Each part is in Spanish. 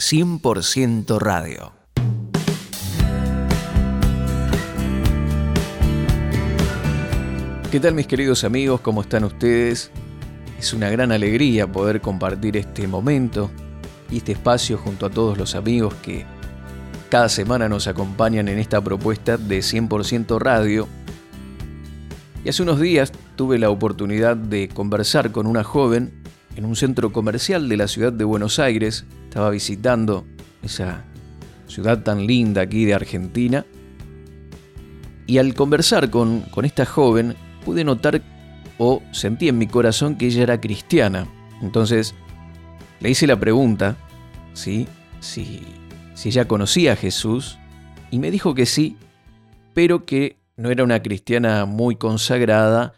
100% radio. ¿Qué tal mis queridos amigos? ¿Cómo están ustedes? Es una gran alegría poder compartir este momento y este espacio junto a todos los amigos que cada semana nos acompañan en esta propuesta de 100% radio. Y hace unos días tuve la oportunidad de conversar con una joven en un centro comercial de la ciudad de Buenos Aires. Estaba visitando esa ciudad tan linda aquí de Argentina. Y al conversar con, con esta joven, pude notar o sentí en mi corazón que ella era cristiana. Entonces le hice la pregunta, ¿sí? Si, si ella conocía a Jesús, y me dijo que sí, pero que no era una cristiana muy consagrada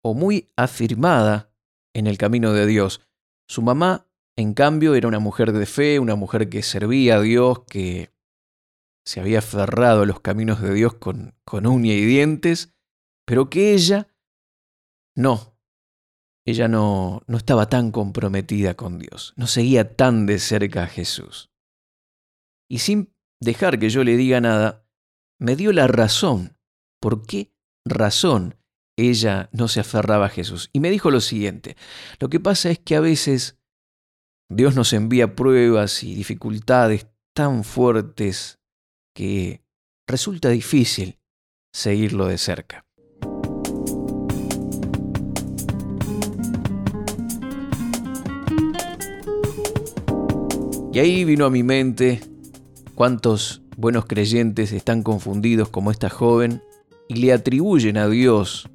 o muy afirmada en el camino de Dios. Su mamá, en cambio, era una mujer de fe, una mujer que servía a Dios, que se había aferrado a los caminos de Dios con, con uña y dientes, pero que ella no, ella no, no estaba tan comprometida con Dios, no seguía tan de cerca a Jesús. Y sin dejar que yo le diga nada, me dio la razón. ¿Por qué razón ella no se aferraba a Jesús. Y me dijo lo siguiente, lo que pasa es que a veces Dios nos envía pruebas y dificultades tan fuertes que resulta difícil seguirlo de cerca. Y ahí vino a mi mente cuántos buenos creyentes están confundidos como esta joven y le atribuyen a Dios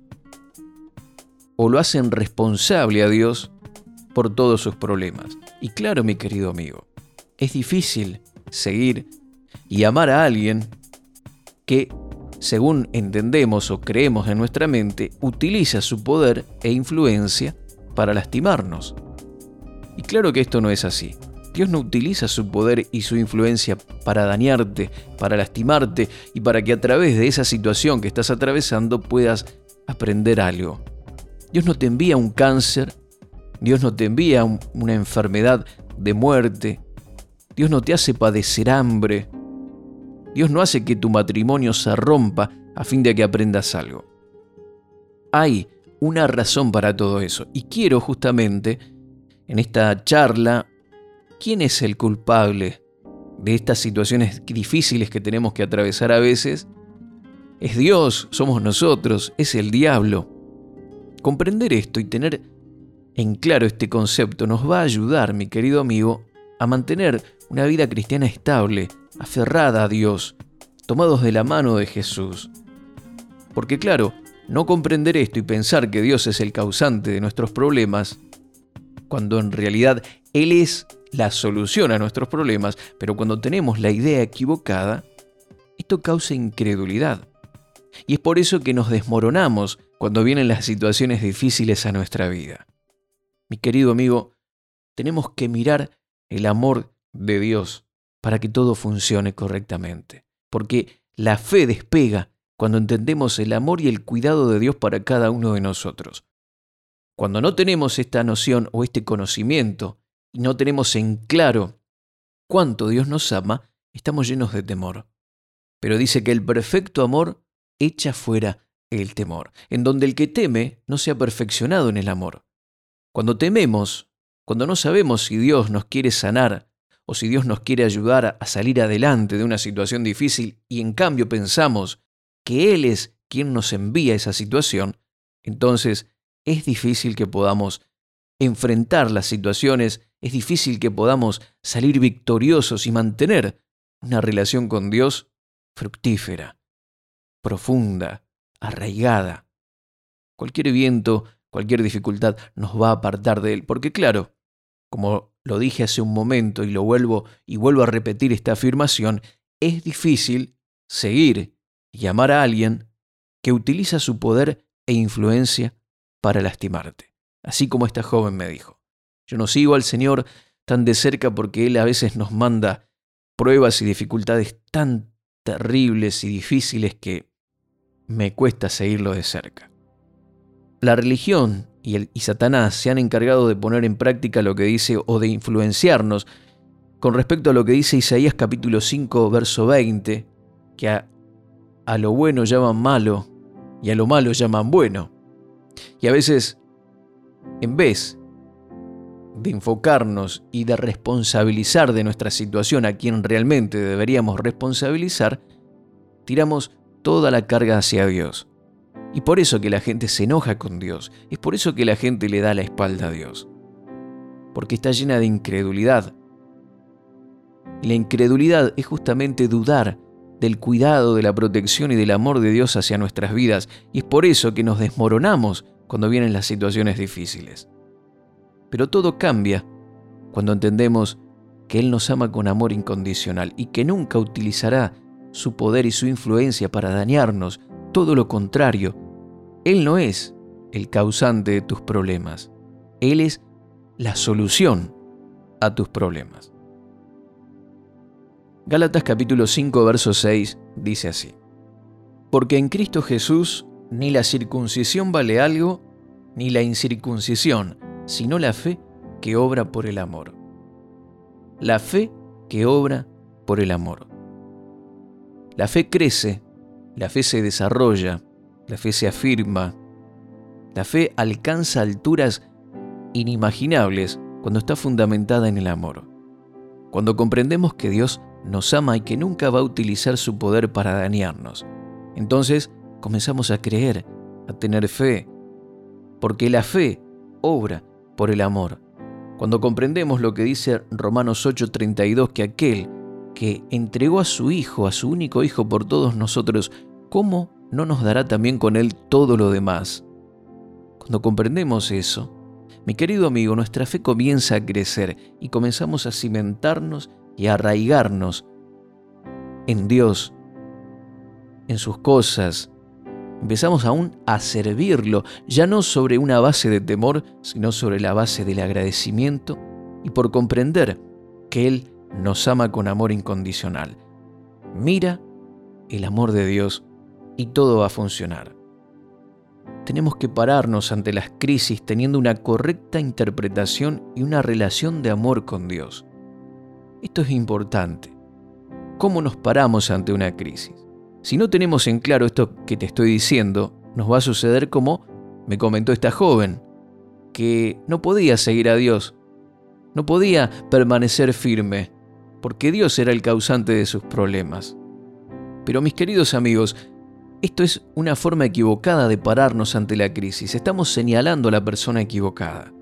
o lo hacen responsable a Dios por todos sus problemas. Y claro, mi querido amigo, es difícil seguir y amar a alguien que, según entendemos o creemos en nuestra mente, utiliza su poder e influencia para lastimarnos. Y claro que esto no es así. Dios no utiliza su poder y su influencia para dañarte, para lastimarte y para que a través de esa situación que estás atravesando puedas aprender algo. Dios no te envía un cáncer, Dios no te envía una enfermedad de muerte, Dios no te hace padecer hambre, Dios no hace que tu matrimonio se rompa a fin de que aprendas algo. Hay una razón para todo eso y quiero justamente en esta charla, ¿quién es el culpable de estas situaciones difíciles que tenemos que atravesar a veces? Es Dios, somos nosotros, es el diablo. Comprender esto y tener en claro este concepto nos va a ayudar, mi querido amigo, a mantener una vida cristiana estable, aferrada a Dios, tomados de la mano de Jesús. Porque claro, no comprender esto y pensar que Dios es el causante de nuestros problemas, cuando en realidad Él es la solución a nuestros problemas, pero cuando tenemos la idea equivocada, esto causa incredulidad. Y es por eso que nos desmoronamos cuando vienen las situaciones difíciles a nuestra vida. Mi querido amigo, tenemos que mirar el amor de Dios para que todo funcione correctamente. Porque la fe despega cuando entendemos el amor y el cuidado de Dios para cada uno de nosotros. Cuando no tenemos esta noción o este conocimiento y no tenemos en claro cuánto Dios nos ama, estamos llenos de temor. Pero dice que el perfecto amor echa fuera el temor, en donde el que teme no se ha perfeccionado en el amor. Cuando tememos, cuando no sabemos si Dios nos quiere sanar o si Dios nos quiere ayudar a salir adelante de una situación difícil y en cambio pensamos que Él es quien nos envía esa situación, entonces es difícil que podamos enfrentar las situaciones, es difícil que podamos salir victoriosos y mantener una relación con Dios fructífera, profunda, arraigada. Cualquier viento, cualquier dificultad nos va a apartar de él, porque claro, como lo dije hace un momento y lo vuelvo y vuelvo a repetir esta afirmación, es difícil seguir y amar a alguien que utiliza su poder e influencia para lastimarte, así como esta joven me dijo. Yo no sigo al Señor tan de cerca porque Él a veces nos manda pruebas y dificultades tan terribles y difíciles que me cuesta seguirlo de cerca. La religión y, Satanás se han encargado de poner en práctica lo que dice o de influenciarnos con respecto a lo que dice Isaías capítulo 5, verso 20, que a lo bueno llaman malo y a lo malo llaman bueno. Y a veces, en vez de enfocarnos y de responsabilizar de nuestra situación a quien realmente deberíamos responsabilizar, tiramos toda la carga hacia Dios. Y por eso que la gente se enoja con Dios, es por eso que la gente le da la espalda a Dios. Porque está llena de incredulidad. La incredulidad es justamente dudar del cuidado, de la protección y del amor de Dios hacia nuestras vidas. Y es por eso que nos desmoronamos cuando vienen las situaciones difíciles. Pero todo cambia cuando entendemos que Él nos ama con amor incondicional y que nunca utilizará su poder y su influencia para dañarnos, todo lo contrario, Él no es el causante de tus problemas, Él es la solución a tus problemas. Gálatas capítulo 5, verso 6 dice así, Porque en Cristo Jesús ni la circuncisión vale algo, ni la incircuncisión, sino la fe que obra por el amor. La fe que obra por el amor. La fe crece, la fe se desarrolla, la fe se afirma, la fe alcanza alturas inimaginables cuando está fundamentada en el amor. Cuando comprendemos que Dios nos ama y que nunca va a utilizar su poder para dañarnos. Entonces comenzamos a creer, a tener fe, porque la fe obra por el amor. Cuando comprendemos lo que dice Romanos 8:32, que aquel que entregó a su Hijo, a su único Hijo por todos nosotros, ¿cómo no nos dará también con Él todo lo demás? Cuando comprendemos eso, mi querido amigo, nuestra fe comienza a crecer y comenzamos a cimentarnos y a arraigarnos en Dios, en sus cosas. Empezamos aún a servirlo, ya no sobre una base de temor, sino sobre la base del agradecimiento y por comprender que Él nos ama con amor incondicional. Mira el amor de Dios y todo va a funcionar. Tenemos que pararnos ante las crisis teniendo una correcta interpretación y una relación de amor con Dios. Esto es importante. ¿Cómo nos paramos ante una crisis? Si no tenemos en claro esto que te estoy diciendo, nos va a suceder como me comentó esta joven, que no podía seguir a Dios, no podía permanecer firme, porque Dios era el causante de sus problemas. Pero mis queridos amigos, esto es una forma equivocada de pararnos ante la crisis. Estamos señalando a la persona equivocada.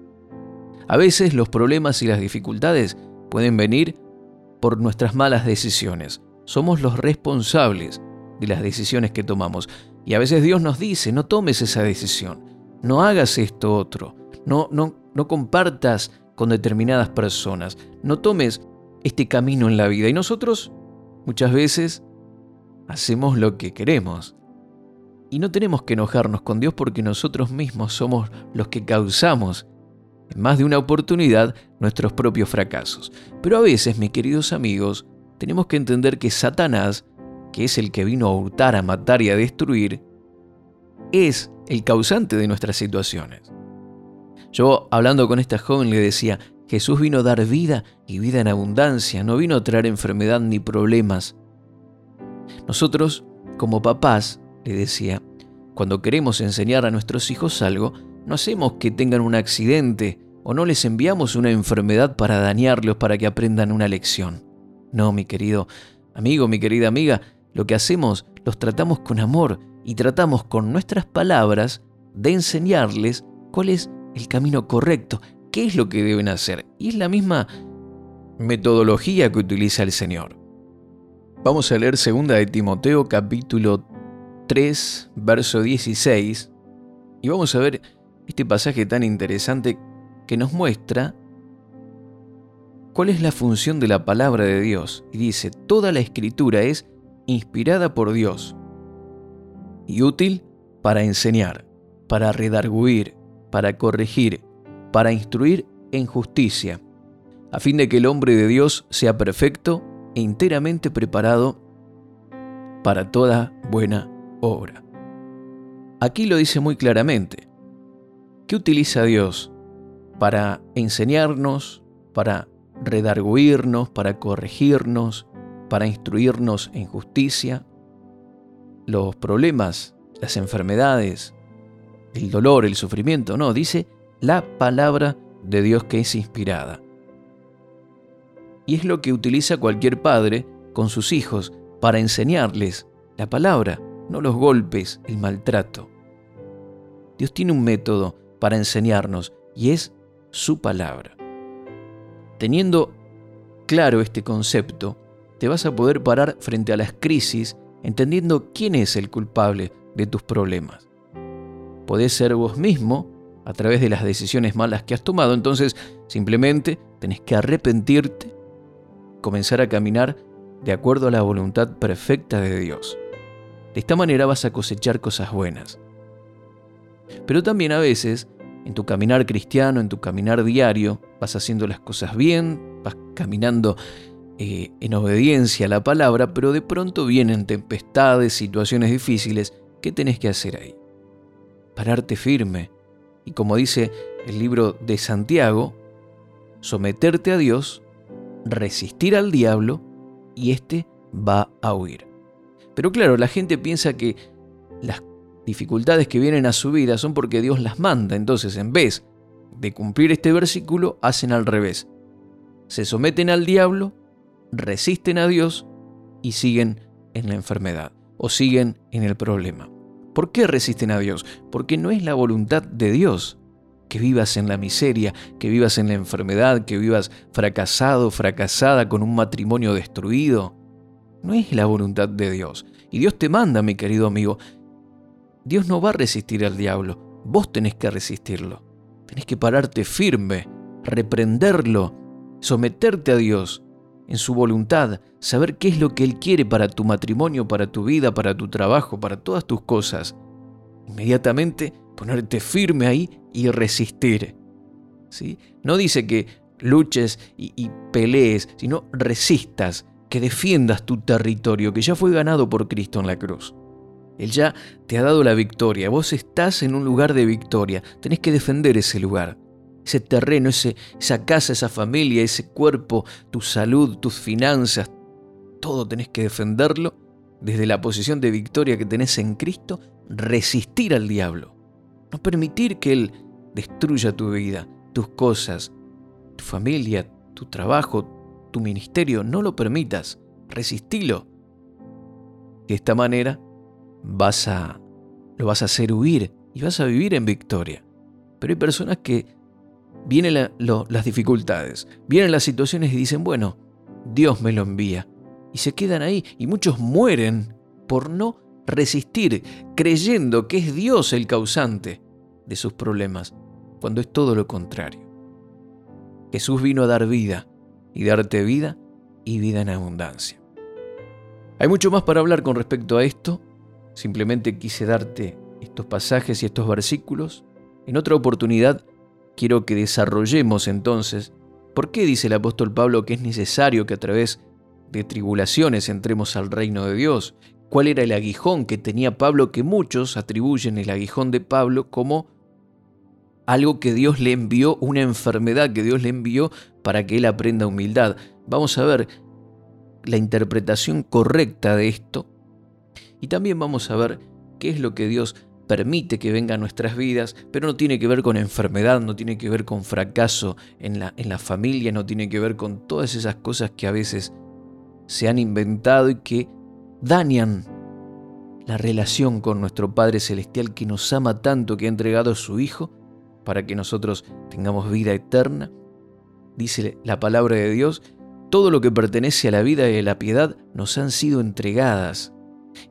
A veces los problemas y las dificultades pueden venir por nuestras malas decisiones. Somos los responsables de las decisiones que tomamos. Y a veces Dios nos dice, no tomes esa decisión, no hagas esto otro, no, no, no compartas con determinadas personas, no tomes este camino en la vida. Y nosotros muchas veces hacemos lo que queremos. Y no tenemos que enojarnos con Dios porque nosotros mismos somos los que causamos en más de una oportunidad nuestros propios fracasos. Pero a veces, mis queridos amigos, tenemos que entender que Satanás, que es el que vino a hurtar, a matar y a destruir, es el causante de nuestras situaciones. Yo, hablando con esta joven, le decía, Jesús vino a dar vida y vida en abundancia, no vino a traer enfermedad ni problemas. Nosotros, como papás, le decía, cuando queremos enseñar a nuestros hijos algo, no hacemos que tengan un accidente o no les enviamos una enfermedad para dañarlos para que aprendan una lección. No, mi querido amigo, mi querida amiga, lo que hacemos los tratamos con amor y tratamos con nuestras palabras de enseñarles cuál es el camino correcto, qué es lo que deben hacer. Y es la misma metodología que utiliza el Señor. Vamos a leer 2 de Timoteo capítulo 3, verso 16, y vamos a ver este pasaje tan interesante que nos muestra cuál es la función de la palabra de Dios. Y dice, toda la escritura es inspirada por Dios y útil para enseñar, para redarguir, para corregir, para instruir en justicia, a fin de que el hombre de Dios sea perfecto e enteramente preparado para toda buena obra. Aquí lo dice muy claramente. ¿Qué utiliza Dios para enseñarnos, para redarguirnos, para corregirnos, para instruirnos en justicia. Los problemas, las enfermedades, el dolor, el sufrimiento, no, dice la palabra de Dios que es inspirada. Y es lo que utiliza cualquier padre con sus hijos para enseñarles la palabra, no los golpes, el maltrato. Dios tiene un método para enseñarnos y es su palabra. Teniendo claro este concepto, te vas a poder parar frente a las crisis entendiendo quién es el culpable de tus problemas. Podés ser vos mismo a través de las decisiones malas que has tomado, entonces simplemente tenés que arrepentirte, comenzar a caminar de acuerdo a la voluntad perfecta de Dios. De esta manera vas a cosechar cosas buenas. Pero también a veces, en tu caminar cristiano, en tu caminar diario, vas haciendo las cosas bien, vas caminando eh, en obediencia a la palabra, pero de pronto vienen tempestades, situaciones difíciles. ¿Qué tenés que hacer ahí? Pararte firme. Y como dice el libro de Santiago, someterte a Dios, resistir al diablo y éste va a huir. Pero claro, la gente piensa que las dificultades que vienen a su vida son porque Dios las manda. Entonces, en vez de cumplir este versículo, hacen al revés. Se someten al diablo, resisten a Dios y siguen en la enfermedad o siguen en el problema. ¿Por qué resisten a Dios? Porque no es la voluntad de Dios que vivas en la miseria, que vivas en la enfermedad, que vivas fracasado, fracasada con un matrimonio destruido. No es la voluntad de Dios. Y Dios te manda, mi querido amigo, Dios no va a resistir al diablo, vos tenés que resistirlo. Tenés que pararte firme, reprenderlo, someterte a Dios en su voluntad, saber qué es lo que Él quiere para tu matrimonio, para tu vida, para tu trabajo, para todas tus cosas. Inmediatamente ponerte firme ahí y resistir. ¿sí? No dice que luches y, y pelees, sino resistas, que defiendas tu territorio que ya fue ganado por Cristo en la cruz. Él ya te ha dado la victoria. Vos estás en un lugar de victoria. Tenés que defender ese lugar. Ese terreno, ese, esa casa, esa familia, ese cuerpo, tu salud, tus finanzas. Todo tenés que defenderlo desde la posición de victoria que tenés en Cristo. Resistir al diablo. No permitir que Él destruya tu vida, tus cosas, tu familia, tu trabajo, tu ministerio. No lo permitas. Resistilo. De esta manera vas a, lo vas a hacer huir y vas a vivir en victoria. Pero hay personas que vienen las dificultades, vienen las situaciones y dicen, bueno, Dios me lo envía. Y se quedan ahí y muchos mueren por no resistir, creyendo que es Dios el causante de sus problemas, cuando es todo lo contrario. Jesús vino a dar vida y darte vida y vida en abundancia. Hay mucho más para hablar con respecto a esto, Simplemente quise darte estos pasajes y estos versículos. En otra oportunidad quiero que desarrollemos entonces por qué dice el apóstol Pablo que es necesario que a través de tribulaciones entremos al reino de Dios. ¿Cuál era el aguijón que tenía Pablo que muchos atribuyen el aguijón de Pablo como algo que Dios le envió, una enfermedad que Dios le envió para que él aprenda humildad? Vamos a ver la interpretación correcta de esto y también vamos a ver qué es lo que Dios permite que venga a nuestras vidas, pero no tiene que ver con enfermedad, no tiene que ver con fracaso en la, en familia, no tiene que ver con todas esas cosas que a veces se han inventado y que dañan la relación con nuestro Padre Celestial que nos ama tanto, que ha entregado a su Hijo para que nosotros tengamos vida eterna. Dice la palabra de Dios, todo lo que pertenece a la vida y a la piedad nos han sido entregadas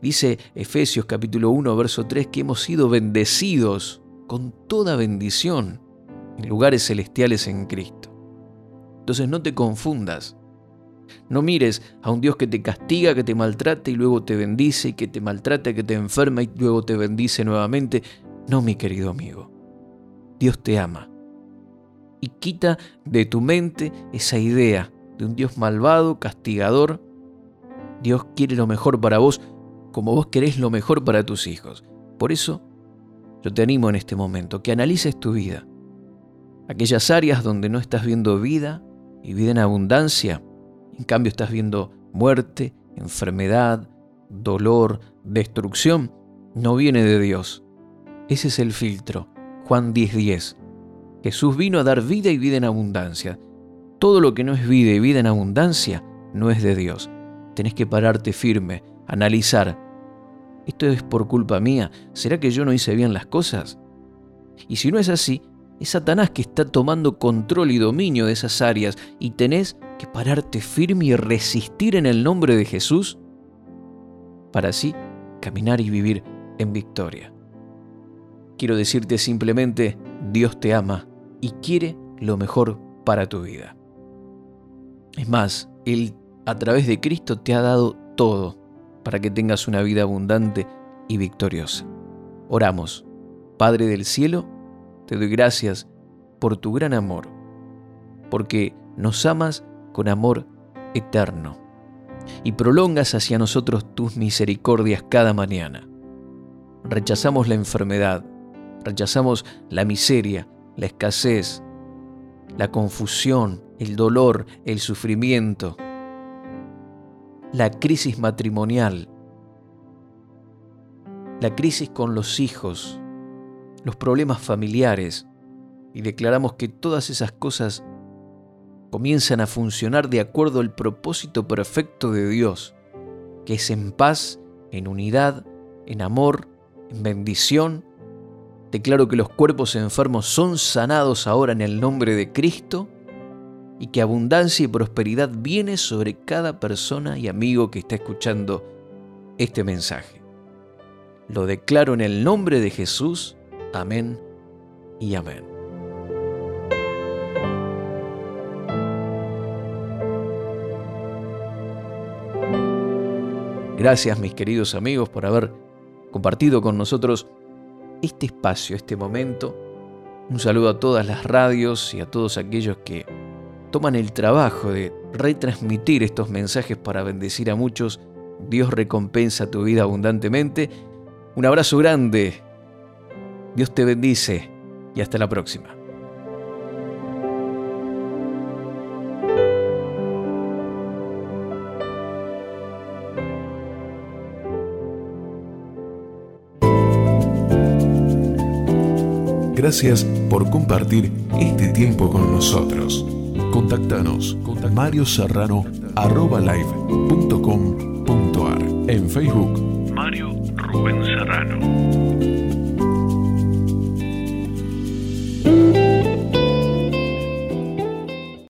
Dice Efesios capítulo 1, verso 3, que hemos sido bendecidos con toda bendición en lugares celestiales en Cristo. Entonces no te confundas. No mires a un Dios que te castiga, que te maltrata y luego te bendice, y que te maltrata, que te enferma y luego te bendice nuevamente. No, mi querido amigo. Dios te ama. Y quita de tu mente esa idea de un Dios malvado, castigador. Dios quiere lo mejor para vos, como vos querés lo mejor para tus hijos. Por eso, yo te animo en este momento que analices tu vida. Aquellas áreas donde no estás viendo vida, y vida en abundancia, en cambio estás viendo muerte, enfermedad, dolor, destrucción, no viene de Dios. Ese es el filtro. Juan 10:10. Jesús vino a dar vida y vida en abundancia. Todo lo que no es vida y vida en abundancia no es de Dios. Tenés que pararte firme, analizar. ¿Esto es por culpa mía? ¿Será que yo no hice bien las cosas? Y si no es así, es Satanás que está tomando control y dominio de esas áreas y tenés que pararte firme y resistir en el nombre de Jesús para así caminar y vivir en victoria. Quiero decirte simplemente, Dios te ama y quiere lo mejor para tu vida. Es más, Él a través de Cristo te ha dado todo para que tengas una vida abundante y victoriosa. Oramos. Padre del cielo, te doy gracias por tu gran amor, porque nos amas con amor eterno y prolongas hacia nosotros tus misericordias cada mañana. Rechazamos la enfermedad, rechazamos la miseria, la escasez, la confusión, el dolor, el sufrimiento, la crisis matrimonial, la crisis con los hijos, los problemas familiares y declaramos que todas esas cosas comienzan a funcionar de acuerdo al propósito perfecto de Dios, que es en paz, en unidad, en amor, en bendición. Declaro que los cuerpos enfermos son sanados ahora en el nombre de Cristo y que abundancia y prosperidad viene sobre cada persona y amigo que está escuchando este mensaje. Lo declaro en el nombre de Jesús Amén y amén. Gracias mis queridos amigos por haber compartido con nosotros este espacio, este momento. Un saludo a todas las radios y a todos aquellos que toman el trabajo de retransmitir estos mensajes para bendecir a muchos. Dios recompensa tu vida abundantemente. Un abrazo grande Dios te bendice y hasta la próxima. Gracias por compartir este tiempo con nosotros. Contactanos con Mario Serrano en Facebook Mario Rubén Serrano.